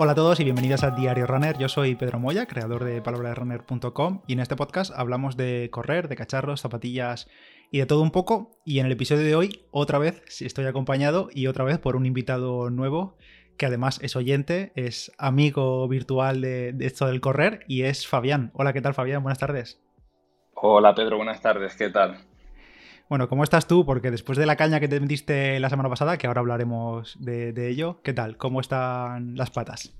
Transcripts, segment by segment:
Hola a todos y bienvenidos a Diario Runner. Yo soy Pedro Moya, creador de palabrasrunner.com y en este podcast hablamos de correr, de cacharros, zapatillas y de todo un poco. Y en el episodio de hoy, otra vez estoy acompañado y otra vez por un invitado nuevo que además es oyente, es amigo virtual de, esto del correr y es Fabián. Hola, ¿qué tal Fabián? Buenas tardes. Hola Pedro, buenas tardes, ¿qué tal? Bueno, ¿cómo estás tú? Porque después de la caña que te diste la semana pasada, que ahora hablaremos de, ello, ¿qué tal? ¿Cómo están las patas?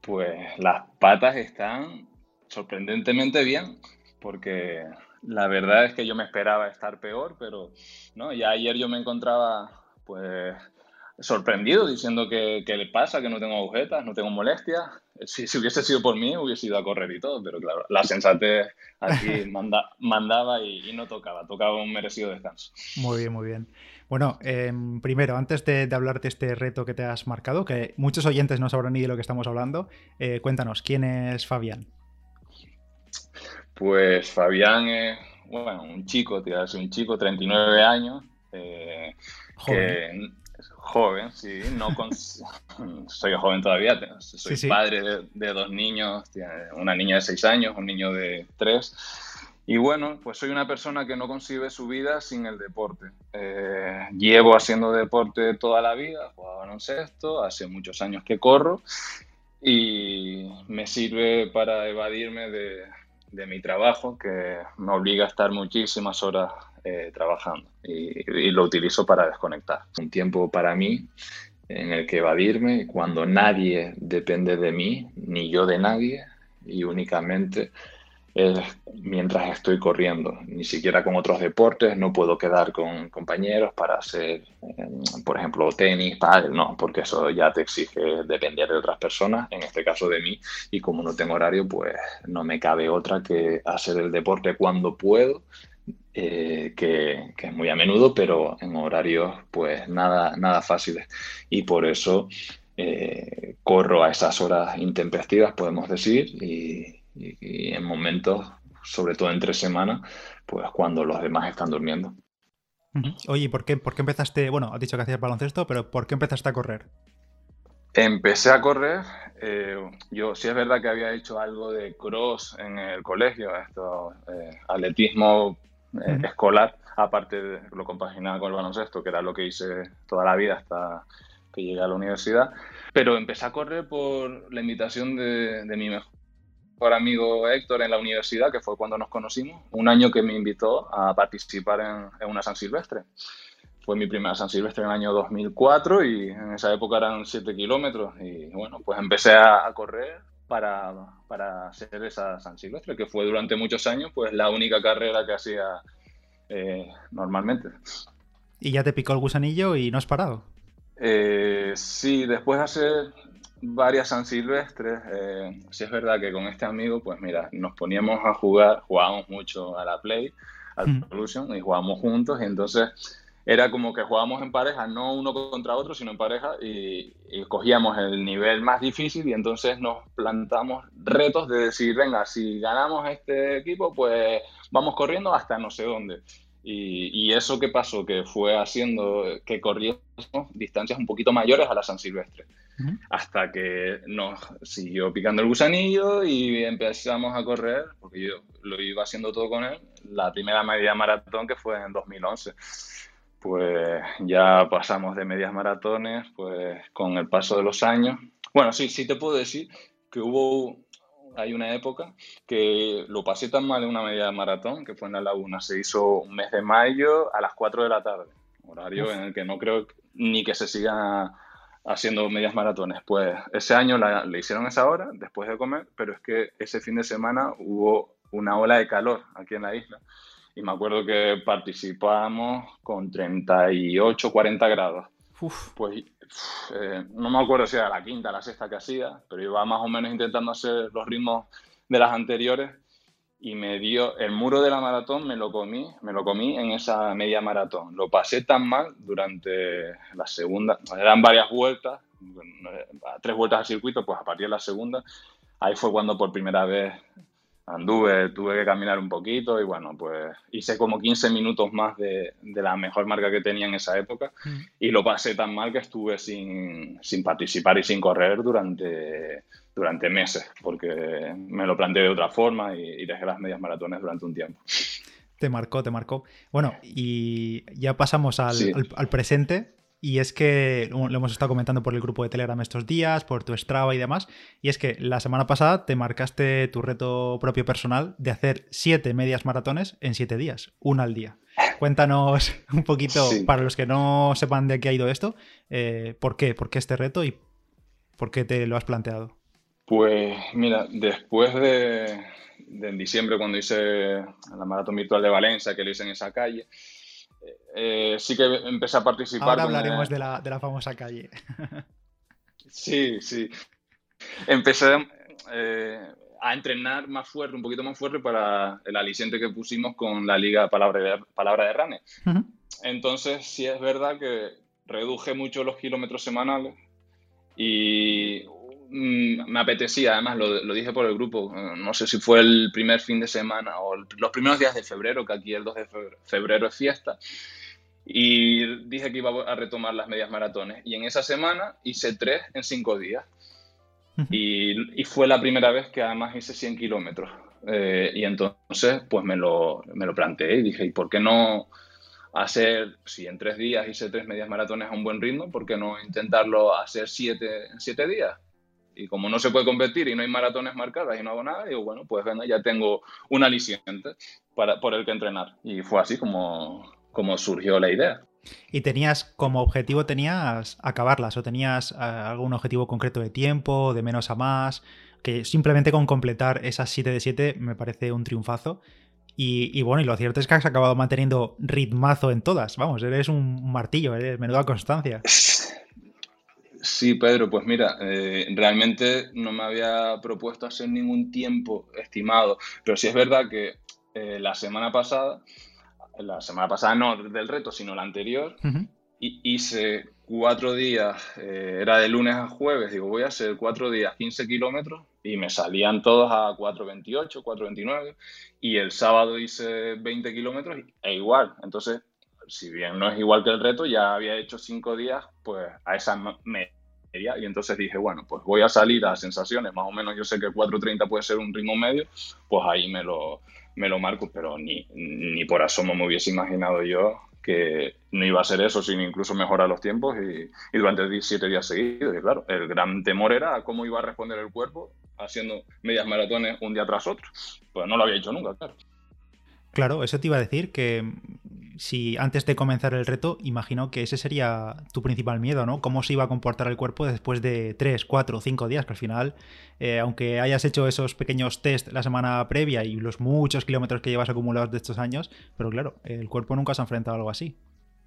Pues las patas están sorprendentemente bien, porque la verdad es que yo me esperaba estar peor, pero no, ya ayer yo me encontraba pues sorprendido diciendo que, le pasa, que no tengo agujetas, no tengo molestias. Si, si, hubiese sido por mí, hubiese ido a correr y todo, pero claro, la sensatez aquí mandaba y, no tocaba, tocaba un merecido descanso. Muy bien, muy bien. Bueno, em, primero, antes de, hablarte de este reto que te has marcado, que muchos oyentes no sabrán ni de lo que estamos hablando, eh, cuéntanos, ¿quién es Fabián? Pues Fabián es, bueno, un chico, te un chico, 39 años, eh, que joven, sí, no soy joven todavía, soy padre de, dos niños, una niña de seis años, un niño de tres. Y bueno, pues soy una persona que no concibe su vida sin el deporte. Eh, llevo haciendo deporte toda la vida, jugado baloncesto, hace muchos años que corro y me sirve para evadirme de, de mi trabajo, que me obliga a estar muchísimas horas eh, trabajando y, lo utilizo para desconectar. Un tiempo para mí en el que evadirme cuando nadie depende de mí, ni yo de nadie, y únicamente es mientras estoy corriendo. Ni siquiera con otros deportes, no puedo quedar con compañeros para hacer, em, por ejemplo, tenis, pádel, no, porque eso ya te exige depender de otras personas, en este caso de mí, y como no tengo horario, pues no me cabe otra que hacer el deporte cuando puedo eh, que, es muy a menudo, pero en horarios pues nada, nada fáciles. Y por eso eh, corro a esas horas intempestivas, podemos decir, y, en momentos, sobre todo entre semanas, pues cuando los demás están durmiendo. Oye, ¿por qué, ¿por qué empezaste? Bueno, has dicho que hacías baloncesto, pero ¿por qué empezaste a correr? Empecé a correr, eh, yo sí es verdad que había hecho algo de cross en el colegio, esto, atletismo eh, escolar, aparte de lo compaginaba con el baloncesto, que era lo que hice toda la vida hasta que llegué a la universidad. Pero empecé a correr por la invitación de, mi mejor amigo Héctor en la universidad, que fue cuando nos conocimos, un año que me invitó a participar en, una San Silvestre. Fue mi primera San Silvestre en el año 2004 y en esa época eran 7 kilómetros. Y bueno, pues empecé a correr para, para hacer esa San Silvestre, que fue durante muchos años pues la única carrera que hacía eh, normalmente. ¿Y ya te picó el gusanillo y no has parado? Eh, sí, después de hacer varias San Silvestres, eh, sí es verdad que con este amigo, pues mira, nos poníamos a jugar, jugábamos mucho a la Play, al mm. Evolution, y jugábamos juntos, y entonces era como que jugábamos en pareja, no uno contra otro, sino en pareja, y, cogíamos el nivel más difícil y entonces nos plantamos retos de decir, venga, si ganamos este equipo, pues vamos corriendo hasta no sé dónde. Y, eso que pasó, que fue haciendo que corriéramos distancias un poquito mayores a la San Silvestre. Hasta que nos siguió picando el gusanillo y empezamos a correr, porque yo lo iba haciendo todo con él, la primera media maratón que fue en 2011 pues ya pasamos de medias maratones, pues con el paso de los años. Bueno, sí, sí te puedo decir que hubo, hay una época que lo pasé tan mal en una media maratón, que fue en la laguna, se hizo un mes de mayo a las 4 de la tarde, horario en el que no creo ni que se siga haciendo medias maratones. Pues ese año le hicieron esa hora, después de comer, pero es que ese fin de semana hubo una ola de calor aquí en la isla y me acuerdo que participábamos con 38, 40 grados. Pues eh, no me acuerdo si era la quinta, la sexta que hacía, pero iba más o menos intentando hacer los ritmos de las anteriores y me dio el muro de la maratón me lo comí me lo comí en esa media maratón lo pasé tan mal durante la segunda eran varias vueltas tres vueltas al circuito pues a partir de la segunda ahí fue cuando por primera vez anduve, tuve que caminar un poquito y bueno, pues hice como 15 minutos más de, la mejor marca que tenía en esa época mm. y lo pasé tan mal que estuve sin, participar y sin correr durante, durante meses, porque me lo planteé de otra forma y, dejé las medias maratones durante un tiempo. Te marcó, te marcó. Bueno, y ya pasamos al, al presente. Y es que lo hemos estado comentando por el grupo de Telegram estos días, por tu Strava y demás. Y es que la semana pasada te marcaste tu reto propio personal de hacer siete medias maratones en siete días, una al día. Cuéntanos un poquito, para los que no sepan de qué ha ido esto, eh, ¿por qué? ¿Por qué este reto y por qué te lo has planteado? Pues mira, después de, de en diciembre cuando hice la maratón virtual de Valencia, que lo hice en esa calle, eh, sí que empecé a participar. Ahora hablaremos de, la, de, la, famosa calle. sí, sí. Empecé eh, a entrenar más fuerte, un poquito más fuerte para el aliciente que pusimos con la Liga Palabra de, Palabra de Rane. Entonces, sí es verdad que reduje mucho los kilómetros semanales y me apetecía, además lo, dije por el grupo, eh, no sé si fue el primer fin de semana o los primeros días de febrero, que aquí el 2 de febrero, es fiesta, y dije que iba a retomar las medias maratones. Y en esa semana hice tres en cinco días. Y, fue la primera vez que además hice 100 kilómetros. Eh, y entonces, pues me lo, me lo planteé y dije, ¿y por qué no hacer, si en tres días hice tres medias maratones a un buen ritmo, ¿por qué no intentarlo hacer siete en siete días? Y como no se puede competir y no hay maratones marcadas y no hago nada, digo, bueno, pues venga, ya tengo un aliciente para, por el que entrenar. Y fue así como, como surgió la idea. ¿Y tenías como objetivo, tenías acabarlas o tenías eh, algún objetivo concreto de tiempo, de menos a más? Que simplemente con completar esas 7 de 7 me parece un triunfazo. Y, bueno, y lo cierto es que has acabado manteniendo ritmazo en todas. Vamos, eres un martillo, eres menuda constancia. Sí, Pedro, pues mira, eh, realmente no me había propuesto hacer ningún tiempo estimado, pero sí es verdad que eh, la semana pasada, la semana pasada no del reto, sino la anterior, hice cuatro días, eh, era de lunes a jueves, digo, voy a hacer cuatro días, 15 kilómetros, y me salían todos a 4.28, 4.29, y el sábado hice 20 kilómetros e igual, entonces si bien no es igual que el reto, ya había hecho cinco días, pues a esa media. Y entonces dije, bueno, pues voy a salir a sensaciones, más o menos yo sé que 4.30 puede ser un ritmo medio, pues ahí me lo, me lo marco, pero ni, ni por asomo me hubiese imaginado yo que no iba a ser eso, sino incluso mejorar los tiempos y, y durante 17 días seguidos. Y claro, el gran temor era cómo iba a responder el cuerpo haciendo medias maratones un día tras otro. Pues no lo había hecho nunca, claro. Claro, eso te iba a decir que si antes de comenzar el reto, imagino que ese sería tu principal miedo, ¿no? Cómo se iba a comportar el cuerpo después de 3, 4, 5 días, que al final, eh, aunque hayas hecho esos pequeños test la semana previa y los muchos kilómetros que llevas acumulados de estos años, pero claro, el cuerpo nunca se ha enfrentado a algo así.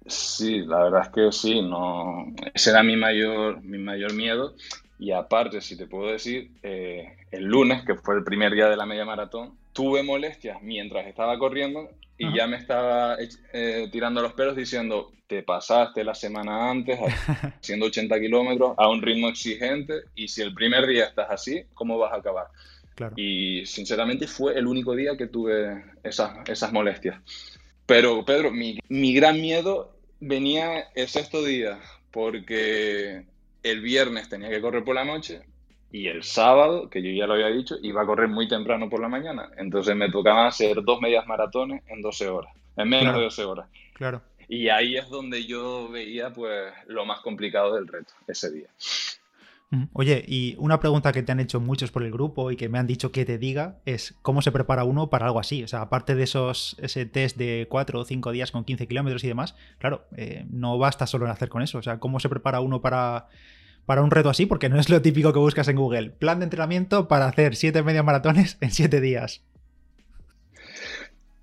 Sí, la verdad es que sí, no, ese era mi mayor, mi mayor miedo. Y aparte, si te puedo decir, eh, el lunes, que fue el primer día de la media maratón, tuve molestias mientras estaba corriendo y ya me estaba eh, tirando los pelos diciendo, te pasaste la semana antes haciendo 80 kilómetros a un ritmo exigente y si el primer día estás así, ¿cómo vas a acabar? Y sinceramente fue el único día que tuve esas, esas molestias. Pero Pedro, mi, mi gran miedo venía el sexto día, porque el viernes tenía que correr por la noche, y el sábado, que yo ya lo había dicho, iba a correr muy temprano por la mañana. Entonces me tocaba hacer dos medias maratones en 12 horas, en menos de 12 horas. Claro. Y ahí es donde yo veía pues lo más complicado del reto ese día. Oye, y una pregunta que te han hecho muchos por el grupo y que me han dicho que te diga es cómo se prepara uno para algo así. O sea, aparte de esos ese test de 4 o 5 días con 15 kilómetros y demás, claro, eh, no basta solo en hacer con eso. O sea, ¿cómo se prepara uno para para un reto así, porque no es lo típico que buscas en Google. Plan de entrenamiento para hacer siete medias maratones en siete días.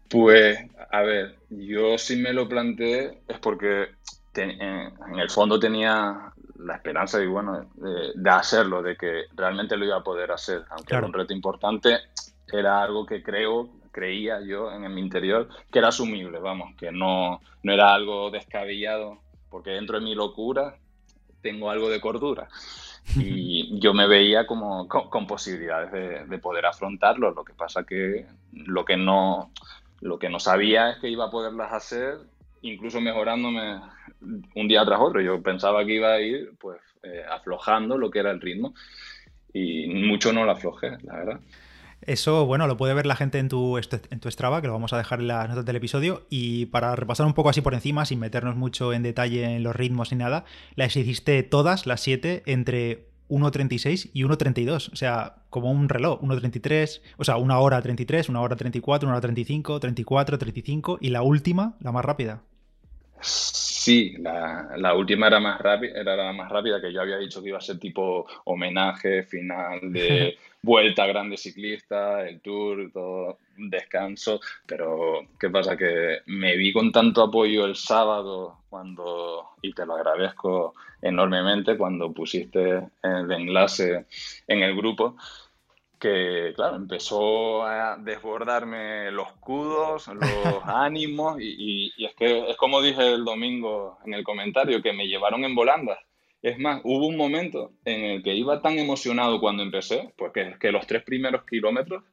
Pues, a ver, yo sí me lo planteé es porque en el fondo tenía la esperanza y bueno, de, hacerlo, de que realmente lo iba a poder hacer, aunque era un reto importante, era algo que creo, creía yo en mi interior, que era asumible, vamos, que no, no era algo descabellado, porque dentro de mi locura tengo algo de cordura. Y yo me veía como con, posibilidades de, poder afrontarlo. Lo que pasa que lo que no lo que no sabía es que iba a poderlas hacer incluso mejorándome un día tras otro. Yo pensaba que iba a ir pues eh, aflojando lo que era el ritmo y mucho no lo aflojé, la verdad. Eso, bueno, lo puede ver la gente en tu, en tu Strava, que lo vamos a dejar en las notas del episodio. Y para repasar un poco así por encima, sin meternos mucho en detalle en los ritmos ni nada, las hiciste todas, las siete, entre 1.36 y 1.32. O sea, como un reloj. 1.33, o sea, una hora 33, una hora 34, una hora 35, 34, 35 y la última, la más rápida. Sí, la, última era más rápida, era la más rápida que yo había dicho que iba a ser tipo homenaje final de vuelta grande ciclista, el tour, todo descanso, pero ¿qué pasa? Que me vi con tanto apoyo el sábado cuando, y te lo agradezco enormemente cuando pusiste el enlace en el grupo, que, claro, empezó a desbordarme los cudos, los ánimos, y, es que es como dije el domingo en el comentario, que me llevaron en volandas. Es más, hubo un momento en el que iba tan emocionado cuando empecé, porque que los tres primeros kilómetros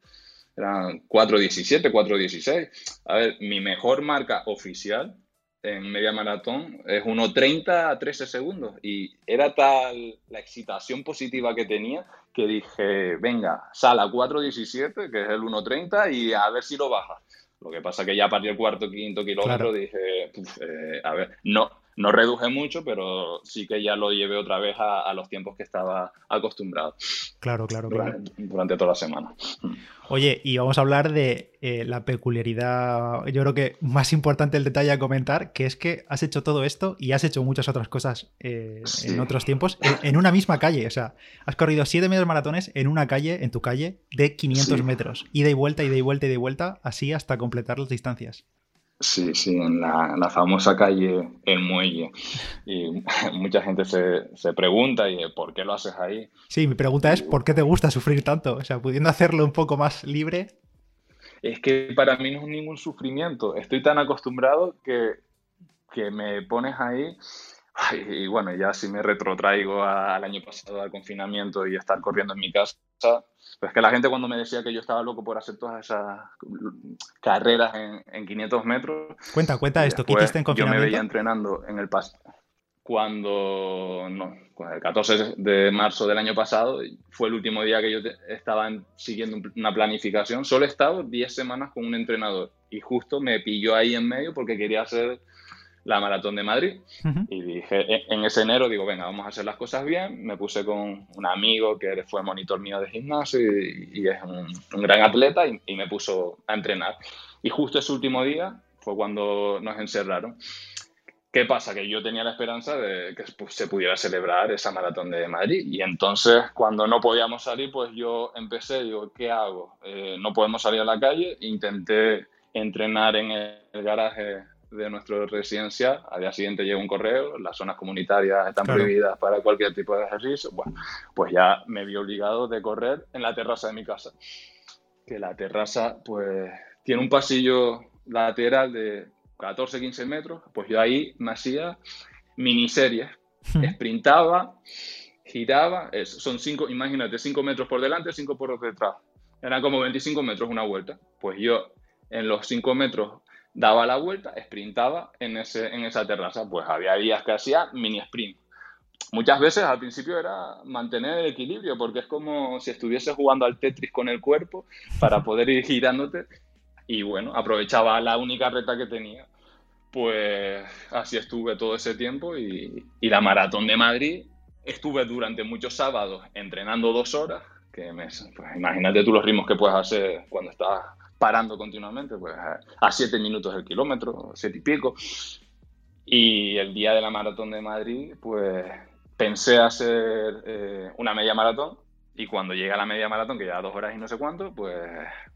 eran 4.17, 4.16. A ver, mi mejor marca oficial en media maratón es 1.30 a 13 segundos. Y era tal la excitación positiva que tenía que dije, venga, sal a 4.17, que es el 1.30, y a ver si lo baja. Lo que pasa que ya a partir del cuarto, quinto kilómetro dije, eh, a ver, no, no reduje mucho, pero sí que ya lo llevé otra vez a, los tiempos que estaba acostumbrado. Claro, claro, claro. Durante, toda la semana. Oye, y vamos a hablar de eh, la peculiaridad, yo creo que más importante el detalle a comentar, que es que has hecho todo esto y has hecho muchas otras cosas eh, en otros tiempos en, una misma calle. O sea, has corrido siete medios maratones en una calle, en tu calle, de 500 metros. Ida y vuelta, ida y vuelta, ida y vuelta, así hasta completar las distancias. Sí, sí, en la, famosa calle El Muelle. Y mucha gente se, pregunta, ¿y por qué lo haces ahí? Sí, mi pregunta es, ¿por qué te gusta sufrir tanto? O sea, pudiendo hacerlo un poco más libre. Es que para mí no es ningún sufrimiento. Estoy tan acostumbrado que, que me pones ahí y bueno, ya si me retrotraigo al año pasado al confinamiento y estar corriendo en mi casa, pues que la gente cuando me decía que yo estaba loco por hacer todas esas carreras en, en 500 metros. Cuenta, cuenta esto, ¿qué hiciste en confinamiento? Yo me veía entrenando en el paso. Cuando, no, el 14 de marzo del año pasado, fue el último día que yo estaba siguiendo una planificación. Solo he estado 10 semanas con un entrenador y justo me pilló ahí en medio porque quería hacer la maratón de Madrid. Y dije, en ese enero digo, venga, vamos a hacer las cosas bien. Me puse con un amigo que fue monitor mío de gimnasio y, es un, gran atleta y, me puso a entrenar. Y justo ese último día fue cuando nos encerraron. ¿Qué pasa? Que yo tenía la esperanza de que se pudiera celebrar esa maratón de Madrid. Y entonces, cuando no podíamos salir, pues yo empecé, digo, ¿qué hago? Eh, no podemos salir a la calle. Intenté entrenar en el garaje de nuestro residencial, al día siguiente llega un correo, las zonas comunitarias están prohibidas para cualquier tipo de ejercicio, bueno, pues ya me vi obligado de correr en la terraza de mi casa. Que la terraza, pues, tiene un pasillo lateral de 14-15 metros, pues yo ahí me hacía miniseries, hmm. sprintaba, giraba, son cinco, imagínate, 5 metros por delante, 5 por detrás. Eran como 25 metros una vuelta. Pues yo en los 5 metros daba la vuelta, sprintaba en, ese, en esa terraza. Pues había días que hacía mini sprint. Muchas veces al principio era mantener el equilibrio, porque es como si estuvieses jugando al Tetris con el cuerpo para poder ir girándote. Y bueno, aprovechaba la única reta que tenía. Pues así estuve todo ese tiempo y, y la maratón de Madrid estuve durante muchos sábados entrenando dos horas, que me, pues imagínate tú los ritmos que puedes hacer cuando estás parando continuamente, pues a 7 minutos el kilómetro, siete y pico. Y el día de la maratón de Madrid, pues pensé hacer eh, una media maratón y cuando llega la media maratón, que ya dos horas y no sé cuánto, pues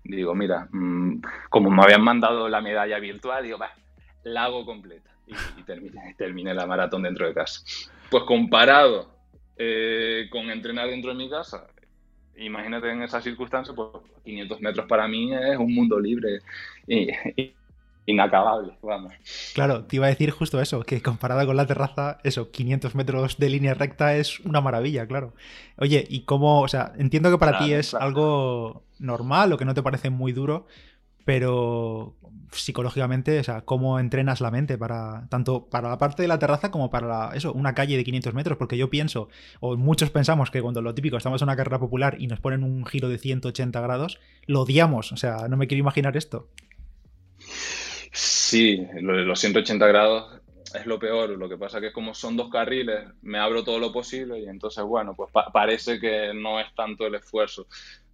digo, mira, mm, como me habían mandado la medalla virtual, digo, va, la hago completa. Y, terminé, la maratón dentro de casa. Pues comparado eh, con entrenar dentro de mi casa, imagínate en esas circunstancias, pues 500 metros para mí es un mundo libre. Y, inacabable, vamos. Claro, te iba a decir justo eso, que comparada con la terraza, eso, 500 metros de línea recta es una maravilla, claro. Oye, ¿y cómo, o sea, entiendo que para ti es algo normal o que no te parece muy duro, pero psicológicamente, o sea, cómo entrenas la mente para tanto para la parte de la terraza como para eso, una calle de 500 metros, porque yo pienso, o muchos pensamos que cuando lo típico estamos en una carrera popular y nos ponen un giro de 180 grados, lo odiamos, o sea, no me quiero imaginar esto. Sí, los 180 grados es lo peor. Lo que pasa que como son dos carriles, me abro todo lo posible y entonces, bueno, pues parece que no es tanto el esfuerzo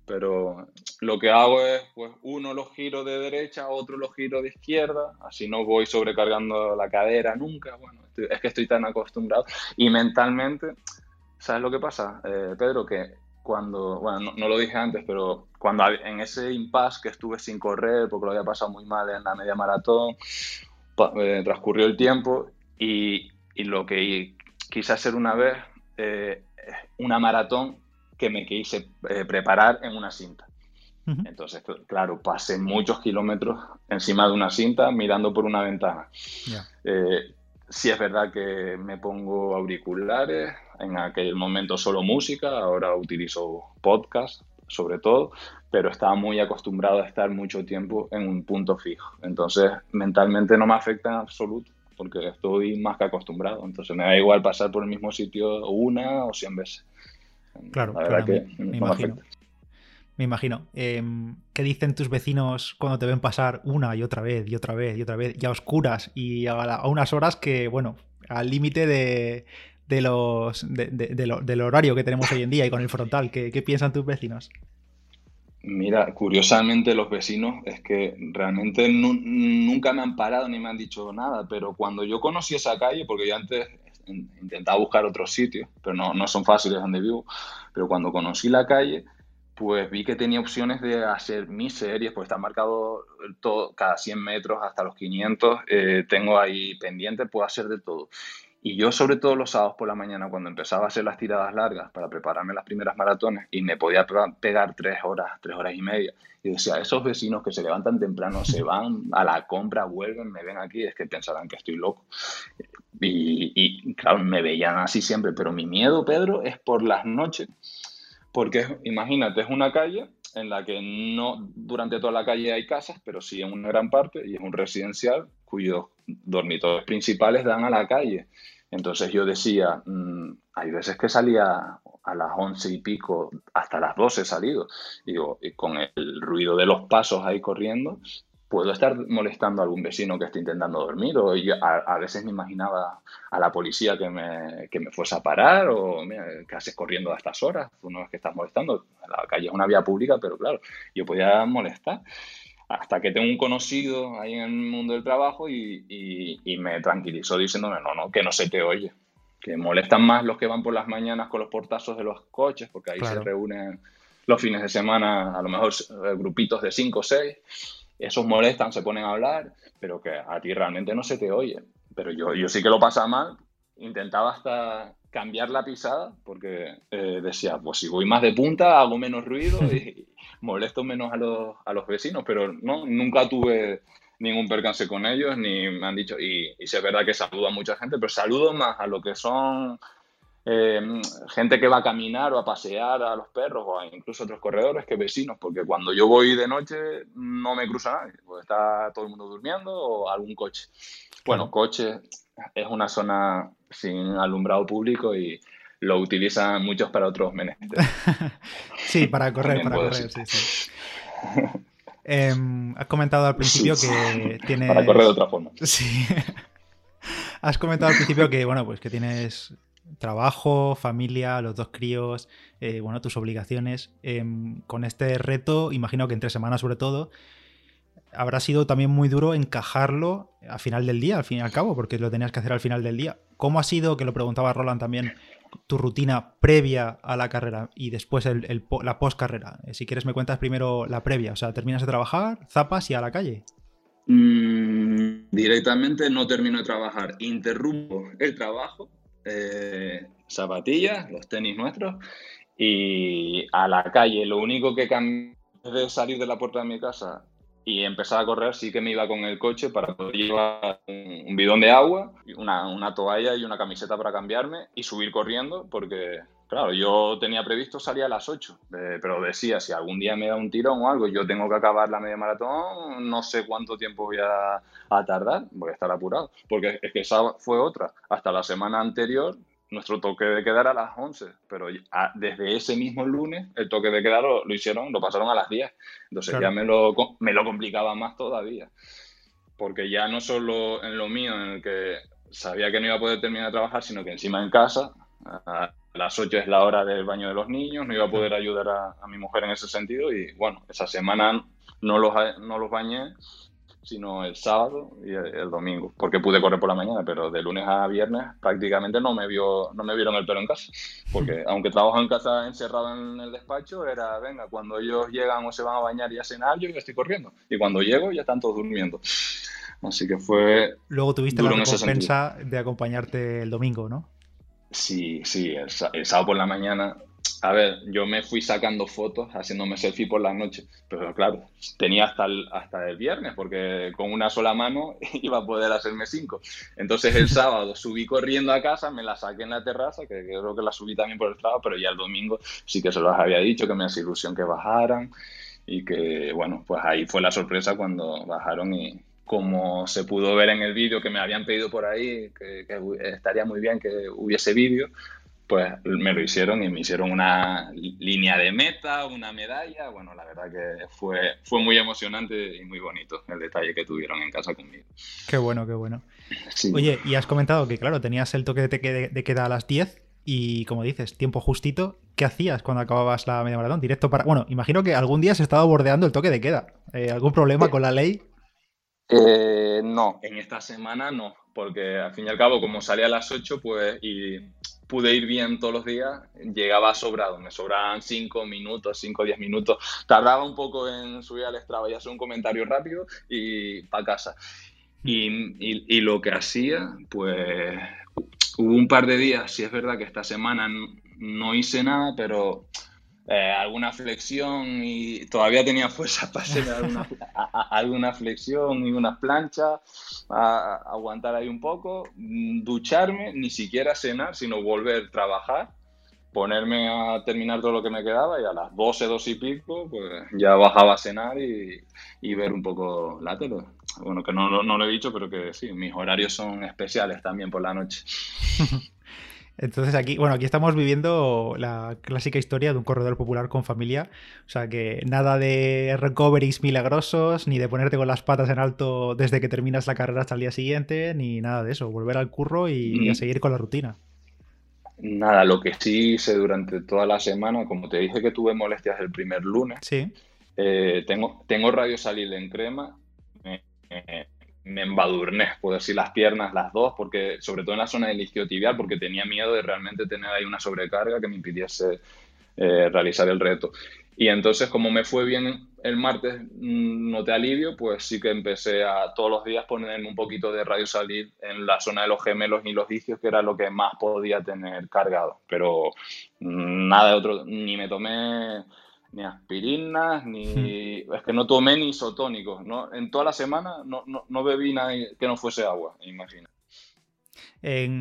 pero lo que hago es, pues, uno los giro de derecha, otro los giro de izquierda, así no voy sobrecargando la cadera nunca, bueno, es que estoy tan acostumbrado. Y mentalmente, ¿sabes lo que pasa, eh, Pedro? Que cuando, bueno, no, lo dije antes, pero cuando en ese impasse que estuve sin correr, porque lo había pasado muy mal en la media maratón, eh, transcurrió el tiempo y, y, lo que quise hacer una vez, eh, una maratón que me quise eh, preparar en una cinta. Entonces, claro, pasé muchos kilómetros encima de una cinta mirando por una ventana. Eh, sí es verdad que me pongo auriculares, en aquel momento solo música, ahora utilizo podcast sobre todo, pero estaba muy acostumbrado a estar mucho tiempo en un punto fijo. Entonces, mentalmente no me afecta en absoluto, porque estoy más que acostumbrado. Entonces, me da igual pasar por el mismo sitio una o cien veces. Claro, me, imagino. Me imagino. Em, ¿Qué dicen tus vecinos cuando te ven pasar una y otra vez y otra vez y otra vez y a oscuras y a, unas horas que, bueno, al límite de, los del horario que tenemos hoy en día y con el frontal? ¿Qué, piensan tus vecinos? Mira, curiosamente los vecinos es que realmente nunca me han parado ni me han dicho nada, pero cuando yo conocí esa calle, porque yo antes intentaba buscar otros sitios, pero no, no son fáciles donde vivo. Pero cuando conocí la calle, pues vi que tenía opciones de hacer mis series, pues está marcado todo, cada 100 metros hasta los 500, eh, tengo ahí pendiente, puedo hacer de todo. Y yo sobre todo los sábados por la mañana, cuando empezaba a hacer las tiradas largas para prepararme las primeras maratones y me podía pegar tres horas, tres horas y media, y decía, esos vecinos que se levantan temprano, se van a la compra, vuelven, me ven aquí, es que pensarán que estoy loco. Y, y claro, me veían así siempre, pero mi miedo, Pedro, es por las noches, porque imagínate, es una calle en la que no durante toda la calle hay casas, pero sí en una gran parte, y es un residencial cuyos dormitorios principales dan a la calle. Entonces yo decía, mm, hay veces que salía a las once y pico, hasta las doce he salido. Digo, y con el ruido de los pasos ahí corriendo, puedo estar molestando a algún vecino que esté intentando dormir. O a, veces me imaginaba a la policía que me, que me fuese a parar o, mira, ¿qué haces corriendo a estas horas? Tú no es que estás molestando. La calle es una vía pública, pero claro, yo podía molestar hasta que tengo un conocido ahí en el mundo del trabajo y, me tranquilizó diciéndome, no, no, que no se te oye, que molestan más los que van por las mañanas con los portazos de los coches, porque ahí se reúnen los fines de semana, a lo mejor eh, grupitos de cinco o seis, esos molestan, se ponen a hablar, pero que a ti realmente no se te oye. Pero yo, yo sí que lo pasa mal, intentaba hasta cambiar la pisada, porque eh, decía, pues si voy más de punta, hago menos ruido y, molesto menos a los, a los vecinos, pero no, nunca tuve ningún percance con ellos, ni me han dicho, y, y es verdad que saludo a mucha gente, pero saludo más a lo que son eh, gente que va a caminar o a pasear a los perros o incluso otros corredores que vecinos, porque cuando yo voy de noche no me cruza nadie, porque está todo el mundo durmiendo o algún coche. Bueno, coche es una zona sin alumbrado público y lo utilizan muchos para otros menesteres. sí, para correr, para correr, sí, sí. Em, has comentado al principio que tienes... Para correr de otra forma. Sí. has comentado al principio que, bueno, pues que tienes trabajo, familia, los dos críos, eh, bueno, tus obligaciones. Em, con este reto, imagino que entre semanas sobre todo, habrá sido también muy duro encajarlo al final del día, al fin y al cabo, porque lo tenías que hacer al final del día. ¿Cómo ha sido, que lo preguntaba Roland también, tu rutina previa a la carrera y después la post carrera? Eh, si quieres me cuentas primero la previa, o sea, terminas de trabajar, zapas y a la calle. Mm, directamente no termino de trabajar, interrumpo el trabajo, eh, zapatillas, los tenis nuestros y a la calle. Lo único que cambia de salir de la puerta de mi casa y empezaba a correr, sí que me iba con el coche para llevar un, bidón de agua, una, una, toalla y una camiseta para cambiarme y subir corriendo, porque, claro, yo tenía previsto salir a las 8, pero decía, si algún día me da un tirón o algo, yo tengo que acabar la media maratón, no sé cuánto tiempo voy a, a tardar, voy a estar apurado, porque es que esa fue otra. Hasta la semana anterior nuestro toque de quedar a las 11, pero desde ese mismo lunes el toque de quedar lo, hicieron, lo pasaron a las 10. Entonces ya me lo, me lo complicaba más todavía. Porque ya no solo en lo mío, en el que sabía que no iba a poder terminar de trabajar, sino que encima en casa, a las 8 es la hora del baño de los niños, no iba a poder ayudar a, a mi mujer en ese sentido y bueno, esa semana no los, no los bañé sino el sábado y el, domingo, porque pude correr por la mañana, pero de lunes a viernes prácticamente no me vio, no me vieron el pelo en casa, porque aunque trabajo en casa encerrado en el despacho, era, venga, cuando ellos llegan o se van a bañar y a cenar, yo ya estoy corriendo, y cuando llego ya están todos durmiendo. Así que fue... Luego tuviste la recompensa de acompañarte el domingo, ¿no? Sí, sí, el sábado por la mañana a ver, yo me fui sacando fotos, haciéndome selfie por la noche, pero claro, tenía hasta el, hasta el viernes, porque con una sola mano iba a poder hacerme cinco. Entonces el sábado subí corriendo a casa, me la saqué en la terraza, que creo que la subí también por el sábado, pero ya el domingo sí que se los había dicho, que me hacía ilusión que bajaran y que, bueno, pues ahí fue la sorpresa cuando bajaron y, como se pudo ver en el vídeo que me habían pedido por ahí, que, que, estaría muy bien que hubiese vídeo, pues me lo hicieron y me hicieron una línea de meta, una medalla. Bueno, la verdad que fue, fue muy emocionante y muy bonito el detalle que tuvieron en casa conmigo. Qué bueno, qué bueno. Oye, y has comentado que, claro, tenías el toque de, de queda a las 10 y, como dices, tiempo justito. ¿Qué hacías cuando acababas la media maratón? Directo para... Bueno, imagino que algún día has estado bordeando el toque de queda. Eh, ¿Algún problema con la ley? Eh, no, en esta semana no, porque al fin y al cabo, como salía a las 8, pues, y pude ir bien todos los días, llegaba sobrado, me sobraban 5 minutos, 5 o 10 minutos, tardaba un poco en subir al Strava y hacer un comentario rápido y para casa. Y, lo que hacía, pues hubo un par de días, si es verdad que esta semana no hice nada, pero eh, alguna flexión y todavía tenía fuerza para hacer alguna, alguna flexión y unas planchas, a, aguantar ahí un poco, mm, ducharme, ni siquiera cenar, sino volver a trabajar, ponerme a terminar todo lo que me quedaba y a las 12, 2 y pico, pues ya bajaba a cenar y, y ver un poco la tele. Bueno, que no, no lo he dicho, pero que sí, mis horarios son especiales también por la noche. Entonces aquí, bueno, aquí estamos viviendo la clásica historia de un corredor popular con familia. O sea que nada de recoveries milagrosos, ni de ponerte con las patas en alto desde que terminas la carrera hasta el día siguiente, ni nada de eso. Volver al curro y, a seguir con la rutina. Nada, lo que sí hice durante toda la semana, como te dije que tuve molestias el primer lunes, sí. Eh, tengo, tengo radio salir en crema, me embadurné, puedo decir, las piernas, las dos, porque sobre todo en la zona del isquiotibial, porque tenía miedo de realmente tener ahí una sobrecarga que me impidiese eh, realizar el reto. Y entonces, como me fue bien el martes, mm, no te alivio, pues sí que empecé a todos los días ponerme un poquito de radio salir en la zona de los gemelos y los isquios, que era lo que más podía tener cargado. Pero mm, nada de otro, ni me tomé ni aspirinas, ni... Es que no tomé ni isotónicos, ¿no? En toda la semana no, no, no bebí nada que no fuese agua, imagina.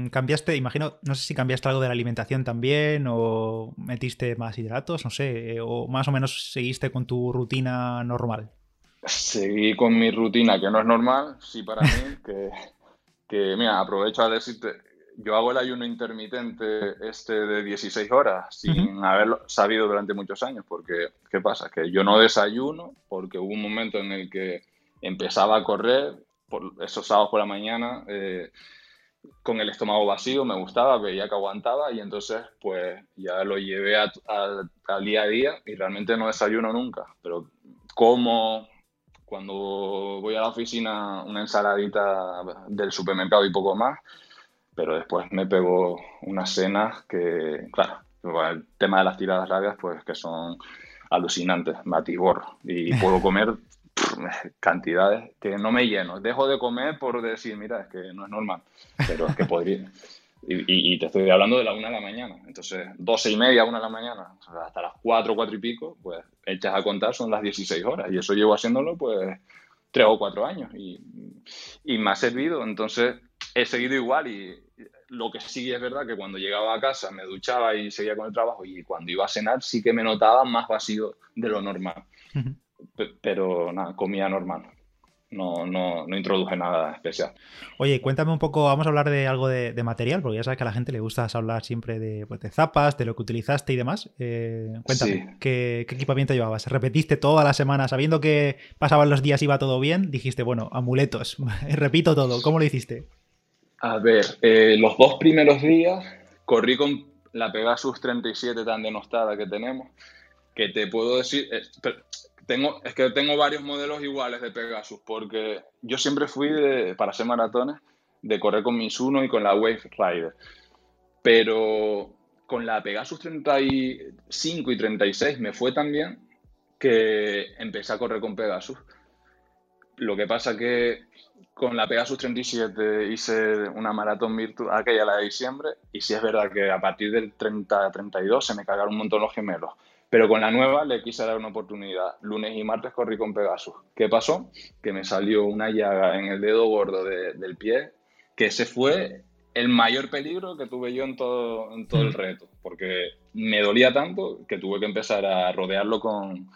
cambiaste, imagino, no sé si cambiaste algo de la alimentación también o metiste más hidratos, no sé, o más o menos seguiste con tu rutina normal. Seguí con mi rutina, que no es normal, sí para mí, que, que mira, aprovecho a decirte, yo hago el ayuno intermitente este de 16 horas sin haberlo sabido durante muchos años, porque ¿qué pasa? Que yo no desayuno porque hubo un momento en el que empezaba a correr, por esos sábados por la mañana, eh, con el estómago vacío, me gustaba, veía que aguantaba y entonces pues ya lo llevé al día a día y realmente no desayuno nunca, pero como cuando voy a la oficina una ensaladita del supermercado y poco más, pero después me pegó unas cenas que, claro, el tema de las tiradas largas, pues que son alucinantes, me atiborro y puedo comer cantidades que no me lleno. Dejo de comer por decir, mira, es que no es normal, pero es que podría, Y, te estoy hablando de la una de la mañana. Entonces, doce y media, una de la mañana, hasta las cuatro, cuatro y pico, pues echas a contar son las 16 horas. Y eso llevo haciéndolo, pues, tres o cuatro años. Y, y me ha servido. Entonces, he seguido igual y lo que sí es verdad que cuando llegaba a casa me duchaba y seguía con el trabajo y cuando iba a cenar sí que me notaba más vacío de lo normal. Pero nada, comía normal no, no, no introduje nada especial. Oye, cuéntame un poco, vamos a hablar de algo de, material, porque ya sabes que a la gente le gusta hablar siempre de, pues, de zapas, de lo que utilizaste y demás. Eh, cuéntame, ¿qué, equipamiento llevabas? ¿Repetiste toda la semana sabiendo que pasaban los días y iba todo bien? Dijiste, bueno, amuletos, repito todo, ¿cómo lo hiciste? A ver, eh, los dos primeros días corrí con la Pegasus 37 tan denostada que tenemos, que te puedo decir, eh, tengo, es que tengo varios modelos iguales de Pegasus, porque yo siempre fui para hacer maratones de correr con mis Uno y con la Wave Rider. Pero con la Pegasus 35 y 36 me fue tan bien que empecé a correr con Pegasus. Lo que pasa que con la Pegasus 37 hice una maratón virtual, aquella la de diciembre, y sí es verdad que a partir del 30-32 se me cagaron un montón los gemelos. Pero con la nueva le quise dar una oportunidad. Lunes y martes corrí con Pegasus. ¿Qué pasó? Que me salió una llaga en el dedo gordo del pie, que ese fue el mayor peligro que tuve yo en todo, en todo el mm. reto, porque me dolía tanto que tuve que empezar a rodearlo con,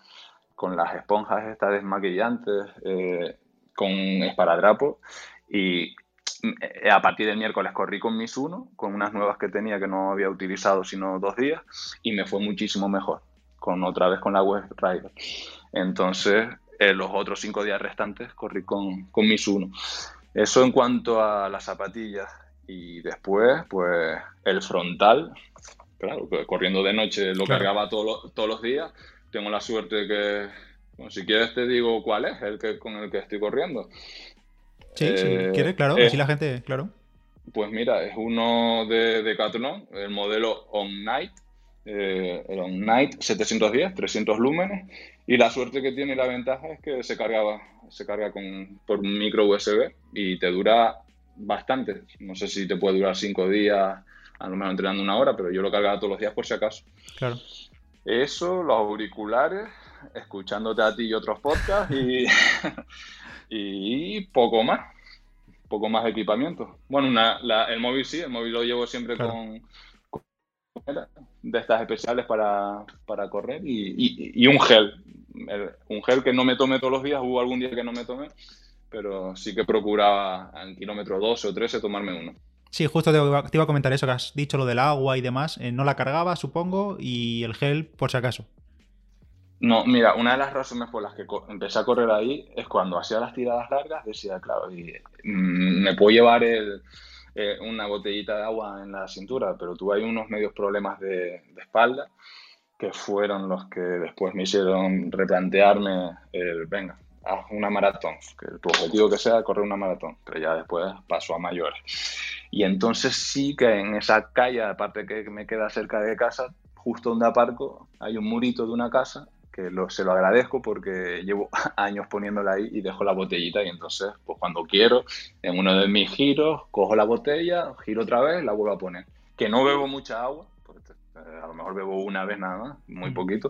con las esponjas estas desmaquillantes, eh, con esparadrapo y eh, a partir del miércoles corrí con mis uno, con unas nuevas que tenía que no había utilizado sino dos días y me fue muchísimo mejor con otra vez con la Web Rider. Entonces, eh, los otros cinco días restantes corrí con, con mis uno. Eso en cuanto a las zapatillas. Y después, pues el frontal, claro, corriendo de noche lo cargaba todos los días. Tengo la suerte de que, si quieres te digo cuál es el que con el que estoy corriendo. Sí, si eh, quiere, claro, así la gente, claro. Pues mira, es uno de Decathlon, el modelo On Night, eh, era un Night 710, 300 lúmenes, y la suerte que tiene la ventaja es que se cargaba, se carga con, por un micro USB y te dura bastante. No sé si te puede durar 5 días, a lo menos entrenando una hora, pero yo lo cargaba todos los días por si acaso. Claro. Eso, los auriculares, escuchándote a ti y otros podcasts y, y poco más poco más de equipamiento. Bueno, el móvil sí, el móvil lo llevo siempre con, de estas especiales para, correr y, un gel. Un gel que no me tome todos los días, hubo algún día que no me tomé, pero sí que procuraba en kilómetro 12 o 13 tomarme uno. Sí, justo te iba, a comentar eso, que has dicho lo del agua y demás. Eh, no la cargaba, supongo, y el gel por si acaso. No, mira, una de las razones por las que empecé a correr ahí es cuando hacía las tiradas largas, decía, claro, y, mm, me puedo llevar el, eh, una botellita de agua en la cintura, pero tuve ahí unos medios problemas de, espalda que fueron los que después me hicieron replantearme el, venga, haz una maratón, que tu objetivo que sea correr una maratón, pero ya después pasó a mayores. Y entonces sí que en esa calle, aparte que me queda cerca de casa, justo donde aparco, hay un murito de una casa que se lo agradezco porque llevo años poniéndola ahí y dejo la botellita y entonces, pues cuando quiero, en uno de mis giros, cojo la botella, giro otra vez, la vuelvo a poner. Que no bebo mucha agua, porque eh, a lo mejor bebo una vez nada más, muy mm. poquito,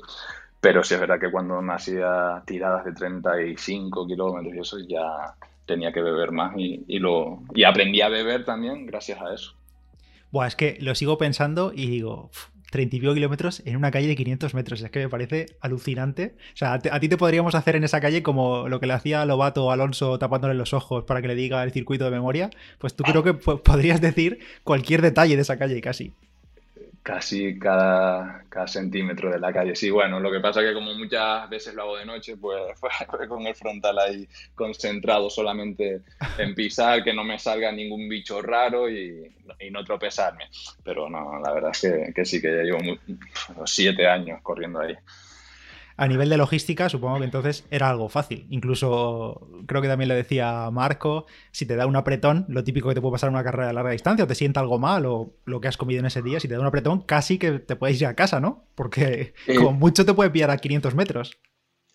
pero sí es verdad que cuando me hacía tiradas de 35 kilómetros y eso ya tenía que beber más y, y, lo, y aprendí a beber también gracias a eso. Buah, es que lo sigo pensando y digo, 30 y pico kilómetros en una calle de 500 metros. Es que me parece alucinante. O sea, a, ti te podríamos hacer en esa calle como lo que le hacía Lobato Alonso tapándole los ojos para que le diga el circuito de memoria. Pues tú creo que podrías decir cualquier detalle de esa calle casi casi cada, cada, centímetro de la calle. Sí, bueno, lo que pasa es que como muchas veces lo hago de noche, pues fue con el frontal ahí concentrado solamente en pisar, que no me salga ningún bicho raro y, no tropezarme. Pero no, la verdad es que, que sí, que ya llevo siete años corriendo ahí a nivel de logística, supongo que entonces era algo fácil. Incluso creo que también le decía Marco, si te da un apretón, lo típico que te puede pasar en una carrera de larga distancia, o te sienta algo mal, o lo que has comido en ese día, si te da un apretón, casi que te puedes ir a casa, ¿no? Porque como mucho te puede pillar a 500 metros.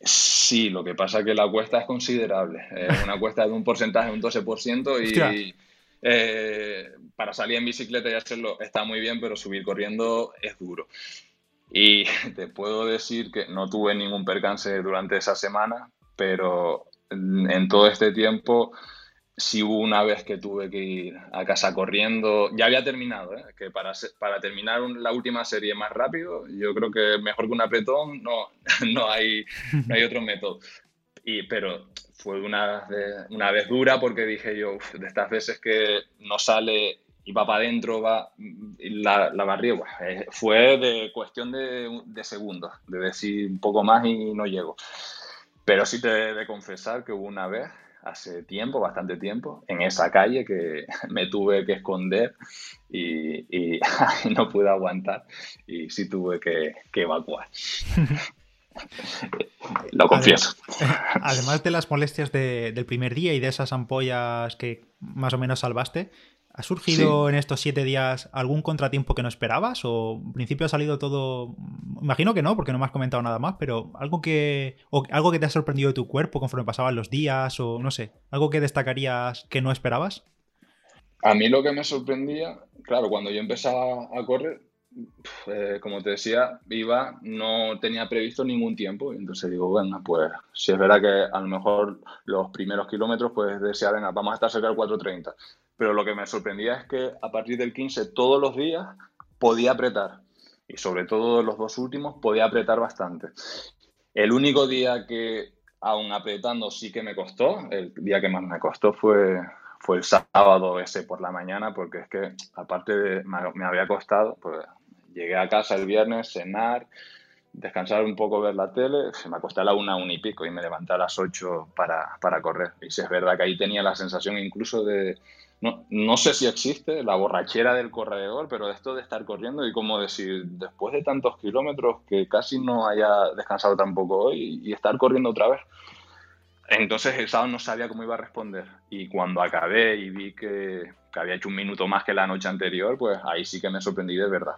Sí, lo que pasa es que la cuesta es considerable. Es una cuesta de un porcentaje, un 12%, y, eh, para salir en bicicleta y hacerlo está muy bien, pero subir corriendo es duro. Y te puedo decir que no tuve ningún percance durante esa semana, pero en todo este tiempo sí hubo una vez que tuve que ir a casa corriendo. Ya había terminado, ¿eh? que para, para terminar la última serie más rápido, yo creo que mejor que un apretón no, no, hay, no hay otro método. Y, pero fue una una vez dura porque dije yo, de estas veces que no sale y va para adentro, va la, la barriga, eh, fue de cuestión de, de, segundos, de decir un poco más y no llego. Pero sí te he de confesar que hubo una vez, hace tiempo, bastante tiempo, en esa calle que me tuve que esconder y, y no pude aguantar y sí tuve que, que evacuar. Lo confieso. Además de las molestias del primer día y de esas ampollas que más o menos salvaste, ¿ha surgido en estos siete días algún contratiempo que no esperabas? ¿O en principio ha salido todo.? Imagino que no, porque no me has comentado nada más, pero algo que. O algo que te ha sorprendido de tu cuerpo conforme pasaban los días, o no sé, algo que destacarías que no esperabas. A mí lo que me sorprendía, claro, cuando yo empezaba a correr, eh, como te decía, iba, no tenía previsto ningún tiempo. Entonces digo, bueno, pues si es verdad que a lo mejor los primeros kilómetros, pues venga, vamos a estar cerca del 4.30. Pero lo que me sorprendía es que a partir del 15, todos los días, podía apretar. Y sobre todo los dos últimos, podía apretar bastante. El único día que, aún apretando, sí que me costó, el día que más me costó fue, fue el sábado ese por la mañana, porque es que aparte de, me había costado, pues Llegué a casa el viernes, cenar, descansar un poco, ver la tele, se me acosté a la una, una y pico y me levanté a las ocho para, para correr. Y si es verdad que ahí tenía la sensación incluso de, no, no, sé si existe la borrachera del corredor, pero esto de estar corriendo y como decir, después de tantos kilómetros que casi no haya descansado tampoco hoy y estar corriendo otra vez. Entonces el sábado no sabía cómo iba a responder y cuando acabé y vi que, que había hecho un minuto más que la noche anterior, pues ahí sí que me sorprendí de verdad.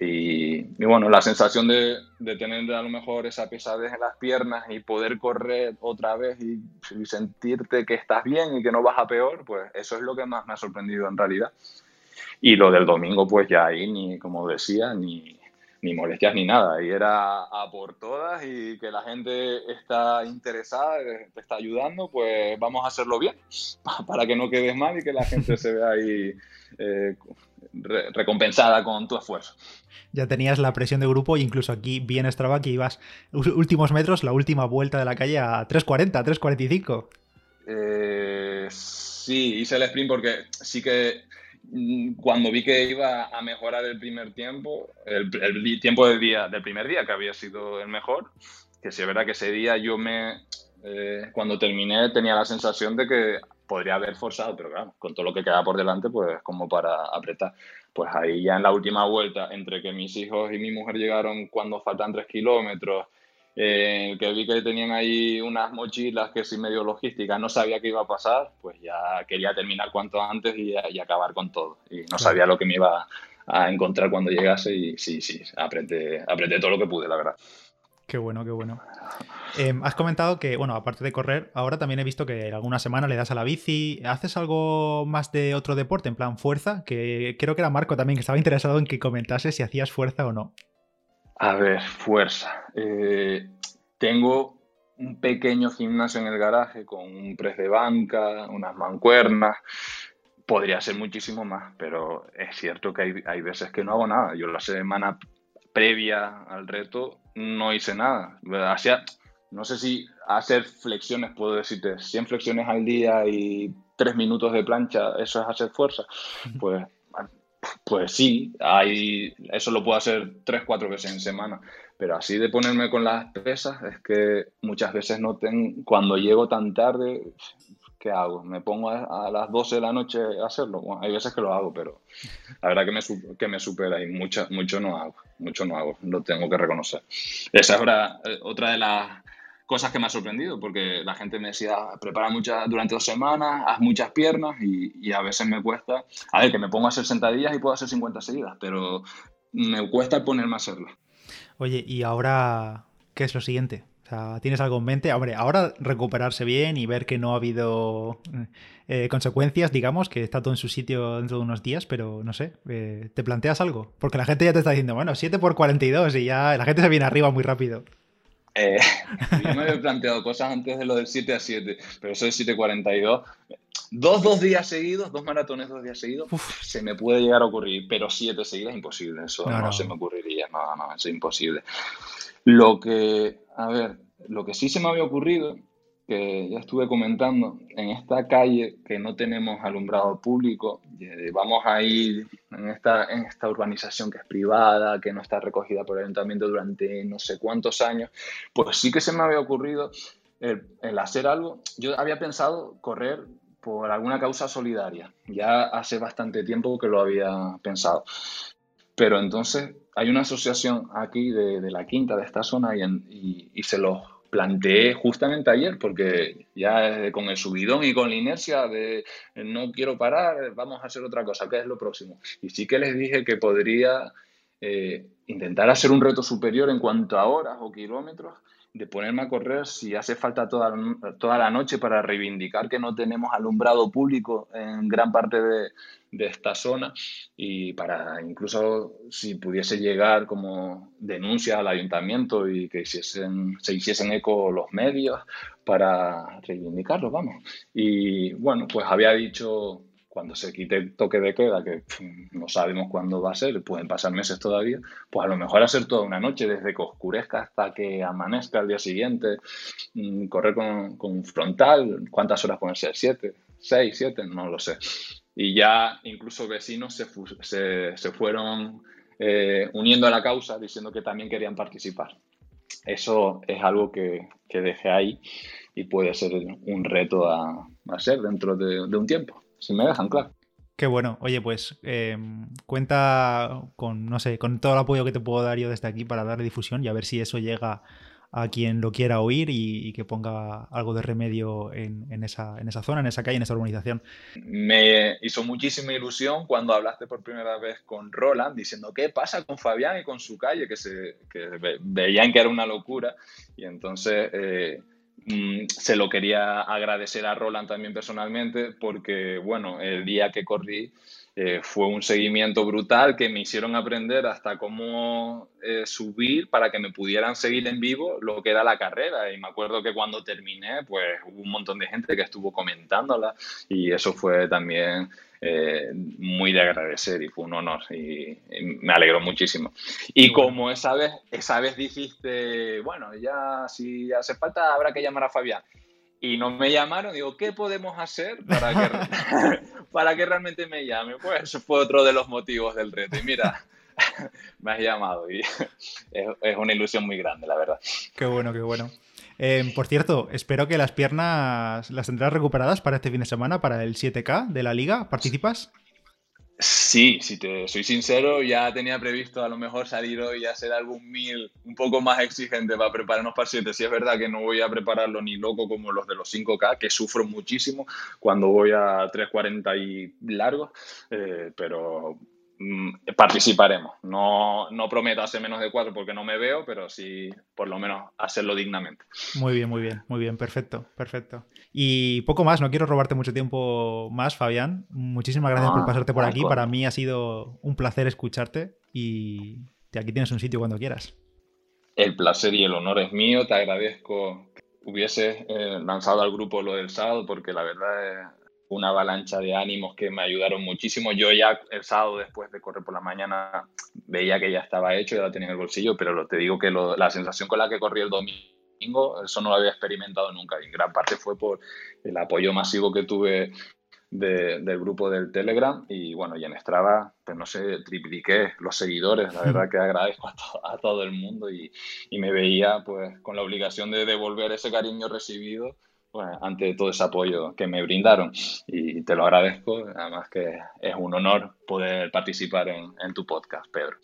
Y, bueno, la sensación de, de, tener a lo mejor esa pesadez en las piernas y poder correr otra vez y, sentirte que estás bien y que no vas a peor, pues eso es lo que más me ha sorprendido en realidad. Y lo del domingo, pues ya ahí, ni como decía, ni, ni molestias ni nada. Y era a por todas y que la gente está interesada, te está ayudando, pues vamos a hacerlo bien para que no quedes mal y que la gente se vea ahí eh, recompensada con tu esfuerzo. Ya tenías la presión de grupo incluso aquí bien Strava que ibas últimos metros, la última vuelta de la calle a 3.40, 3.45. Eh, sí, hice el sprint porque sí que mm, cuando vi que iba a mejorar el primer tiempo, el, tiempo del día, del primer día, que había sido el mejor, que si es verdad que ese día yo me, eh, cuando terminé tenía la sensación de que podría haber forzado, pero claro, con todo lo que queda por delante, pues como para apretar. Pues ahí ya en la última vuelta, entre que mis hijos y mi mujer llegaron cuando faltan tres kilómetros, eh, que vi que tenían ahí unas mochilas que sin medio logística, no sabía qué iba a pasar, pues ya quería terminar cuanto antes y, acabar con todo. Y no sabía lo que me iba a encontrar cuando llegase y sí, sí, apreté, apreté todo lo que pude, la verdad. Qué bueno, qué bueno. Em, has comentado que, bueno, aparte de correr, ahora también he visto que alguna semana le das a la bici. ¿Haces algo más de otro deporte, en plan fuerza? Que creo que era Marco también que estaba interesado en que comentase si hacías fuerza o no. A ver, fuerza. Eh, tengo un pequeño gimnasio en el garaje con un press de banca, unas mancuernas. Podría ser muchísimo más, pero es cierto que hay, hay veces que no hago nada. Yo la semana previa al reto no hice nada. Hacía, no sé si hacer flexiones, puedo decirte, 100 flexiones al día y 3 minutos de plancha, ¿eso es hacer fuerza? Pues, pues sí, hay, eso lo puedo hacer 3, 4 veces en semana. Pero así de ponerme con las pesas, es que muchas veces no tengo, cuando llego tan tarde, ¿qué hago? ¿Me pongo a, las 12 de la noche a hacerlo? Bueno, hay veces que lo hago, pero la verdad que me, que me supera y mucho, mucho no hago, mucho no hago, lo tengo que reconocer. Esa es otra, eh, de las cosas que me ha sorprendido, porque la gente me decía, prepara muchas durante dos semanas, haz muchas piernas y, a veces me cuesta, a ver, que me pongo a hacer sentadillas y puedo hacer 50 seguidas, pero me cuesta ponerme a hacerlo. Oye, ¿y ahora qué es lo siguiente? O sea, ¿tienes algo en mente? Hombre, ahora recuperarse bien y ver que no ha habido eh, consecuencias, digamos, que está todo en su sitio dentro de unos días, pero no sé, eh, ¿te planteas algo? Porque la gente ya te está diciendo, bueno, 7 por 42 y ya la gente se viene arriba muy rápido. Eh, yo me había planteado cosas antes de lo del 7 a 7, pero eso de 7.42, dos, dos días seguidos, dos maratones dos días seguidos, se me puede llegar a ocurrir, pero siete seguidas es imposible, eso no, se me ocurriría, no, no, eso es imposible. Lo que, a ver, lo que sí se me había ocurrido, que ya estuve comentando, en esta calle que no tenemos alumbrado público, eh, vamos a ir en esta, en esta urbanización que es privada, que no está recogida por el ayuntamiento durante no sé cuántos años, pues sí que se me había ocurrido el hacer algo. Yo había pensado correr por alguna causa solidaria. Ya hace bastante tiempo que lo había pensado. Pero entonces hay una asociación aquí de, la quinta de esta zona y, se lo planteé justamente ayer porque ya con el subidón y con la inercia de no quiero parar, vamos a hacer otra cosa, ¿qué es lo próximo? Y sí que les dije que podría eh, intentar hacer un reto superior en cuanto a horas o kilómetros de ponerme a correr si hace falta toda, toda la noche para reivindicar que no tenemos alumbrado público en gran parte de, de esta zona y para incluso si pudiese llegar como denuncia al ayuntamiento y que se hiciesen eco los medios para reivindicarlo, vamos. Y bueno, pues había dicho cuando se quite el toque de queda, que no sabemos cuándo va a ser, pueden pasar meses todavía, pues a lo mejor hacer toda una noche, desde que oscurezca hasta que amanezca al día siguiente, mm, correr con, un frontal, ¿cuántas horas pueden ser? ¿Siete? ¿Seis? ¿Siete? No lo sé. Y ya incluso vecinos se, se, fueron eh, uniendo a la causa diciendo que también querían participar. Eso es algo que, que dejé ahí y puede ser un reto a, hacer dentro de, de un tiempo si me dejan, claro. Qué bueno. Oye, pues em, cuenta con, no sé, con todo el apoyo que te puedo dar yo desde aquí para darle difusión y a ver si eso llega a quien lo quiera oír y, que ponga algo de remedio en, esa, en, esa, zona, en esa calle, en esa urbanización. Me hizo muchísima ilusión cuando hablaste por primera vez con Roland diciendo qué pasa con Fabián y con su calle, que, se, que veían que era una locura. Y entonces... Eh, Mm, se lo quería agradecer a Roland también personalmente porque, bueno, el día que corrí eh, fue un seguimiento brutal que me hicieron aprender hasta cómo eh, subir para que me pudieran seguir en vivo lo que era la carrera. Y me acuerdo que cuando terminé, pues hubo un montón de gente que estuvo comentándola y eso fue también eh, muy de agradecer y fue un honor y, me alegró muchísimo. Y como esa vez, esa vez dijiste, bueno, ya si hace falta habrá que llamar a Fabián. Y no me llamaron, digo, ¿qué podemos hacer para que, para que realmente me llame? Pues eso fue otro de los motivos del reto. Y mira, me has llamado y es una ilusión muy grande, la verdad. Qué bueno, qué bueno. Em, por cierto, espero que las piernas las tendrás recuperadas para este fin de semana, para el 7K de la liga. ¿Participas? Sí, si te soy sincero, ya tenía previsto a lo mejor salir hoy y hacer algún mil un poco más exigente para prepararnos para el 7. Sí es verdad que no voy a prepararlo ni loco como los de los 5K, que sufro muchísimo cuando voy a 3.40 y largos, eh, pero participaremos. No, no prometo hacer menos de cuatro porque no me veo, pero sí por lo menos hacerlo dignamente. Muy bien, muy bien, muy bien, perfecto, perfecto. Y poco más, no quiero robarte mucho tiempo más, Fabián. Muchísimas gracias por ah, pasarte por aquí. Para mí ha sido un placer escucharte y aquí tienes un sitio cuando quieras. El placer y el honor es mío. Te agradezco que hubieses eh, lanzado al grupo lo del sábado porque la verdad es una avalancha de ánimos que me ayudaron muchísimo. Yo ya el sábado después de correr por la mañana veía que ya estaba hecho, ya lo tenía en el bolsillo, pero te digo que la sensación con la que corrí el domingo, eso no lo había experimentado nunca. Y en gran parte fue por el apoyo masivo que tuve del grupo del Telegram y bueno, y en Strava, pues no sé, tripliqué los seguidores, la verdad que agradezco a, todo el mundo y, y, me veía pues con la obligación de devolver ese cariño recibido ante todo ese apoyo que me brindaron y te lo agradezco, además que es un honor poder participar en, tu podcast, Pedro.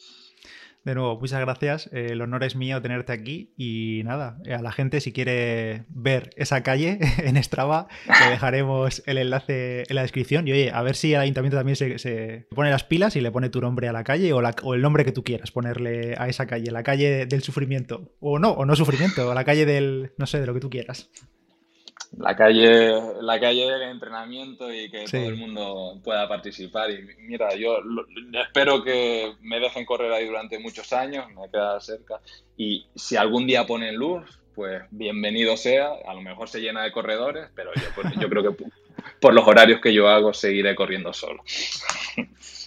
De nuevo, muchas gracias. Eh, el honor es mío tenerte aquí. Y nada, a la gente, si quiere ver esa calle en Strava, le dejaremos el enlace en la descripción. Y oye, a ver si el ayuntamiento también se, pone las pilas y le pone tu nombre a la calle o, o, el nombre que tú quieras ponerle a esa calle, la calle del sufrimiento. O no, o no sufrimiento, la calle del, no sé, de lo que tú quieras la calle, la calle del entrenamiento y que todo el mundo pueda participar. Y mira, yo espero que me dejen correr ahí durante muchos años, me queda cerca. Y si algún día ponen luz, pues bienvenido sea. A lo mejor se llena de corredores, pero yo, pues, yo creo que por los horarios que yo hago seguiré corriendo solo.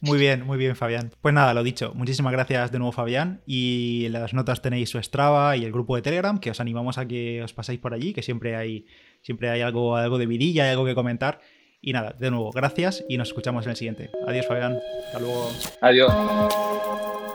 Muy bien, muy bien, Fabián. Pues nada, lo dicho. Muchísimas gracias de nuevo, Fabián. Y en las notas tenéis su Strava y el grupo de Telegram, que os animamos a que os paséis por allí, que siempre hay, siempre hay algo, algo de vidilla, hay algo que comentar. Y nada, de nuevo, gracias y nos escuchamos en el siguiente. Adiós, Fabián. Hasta luego. Adiós.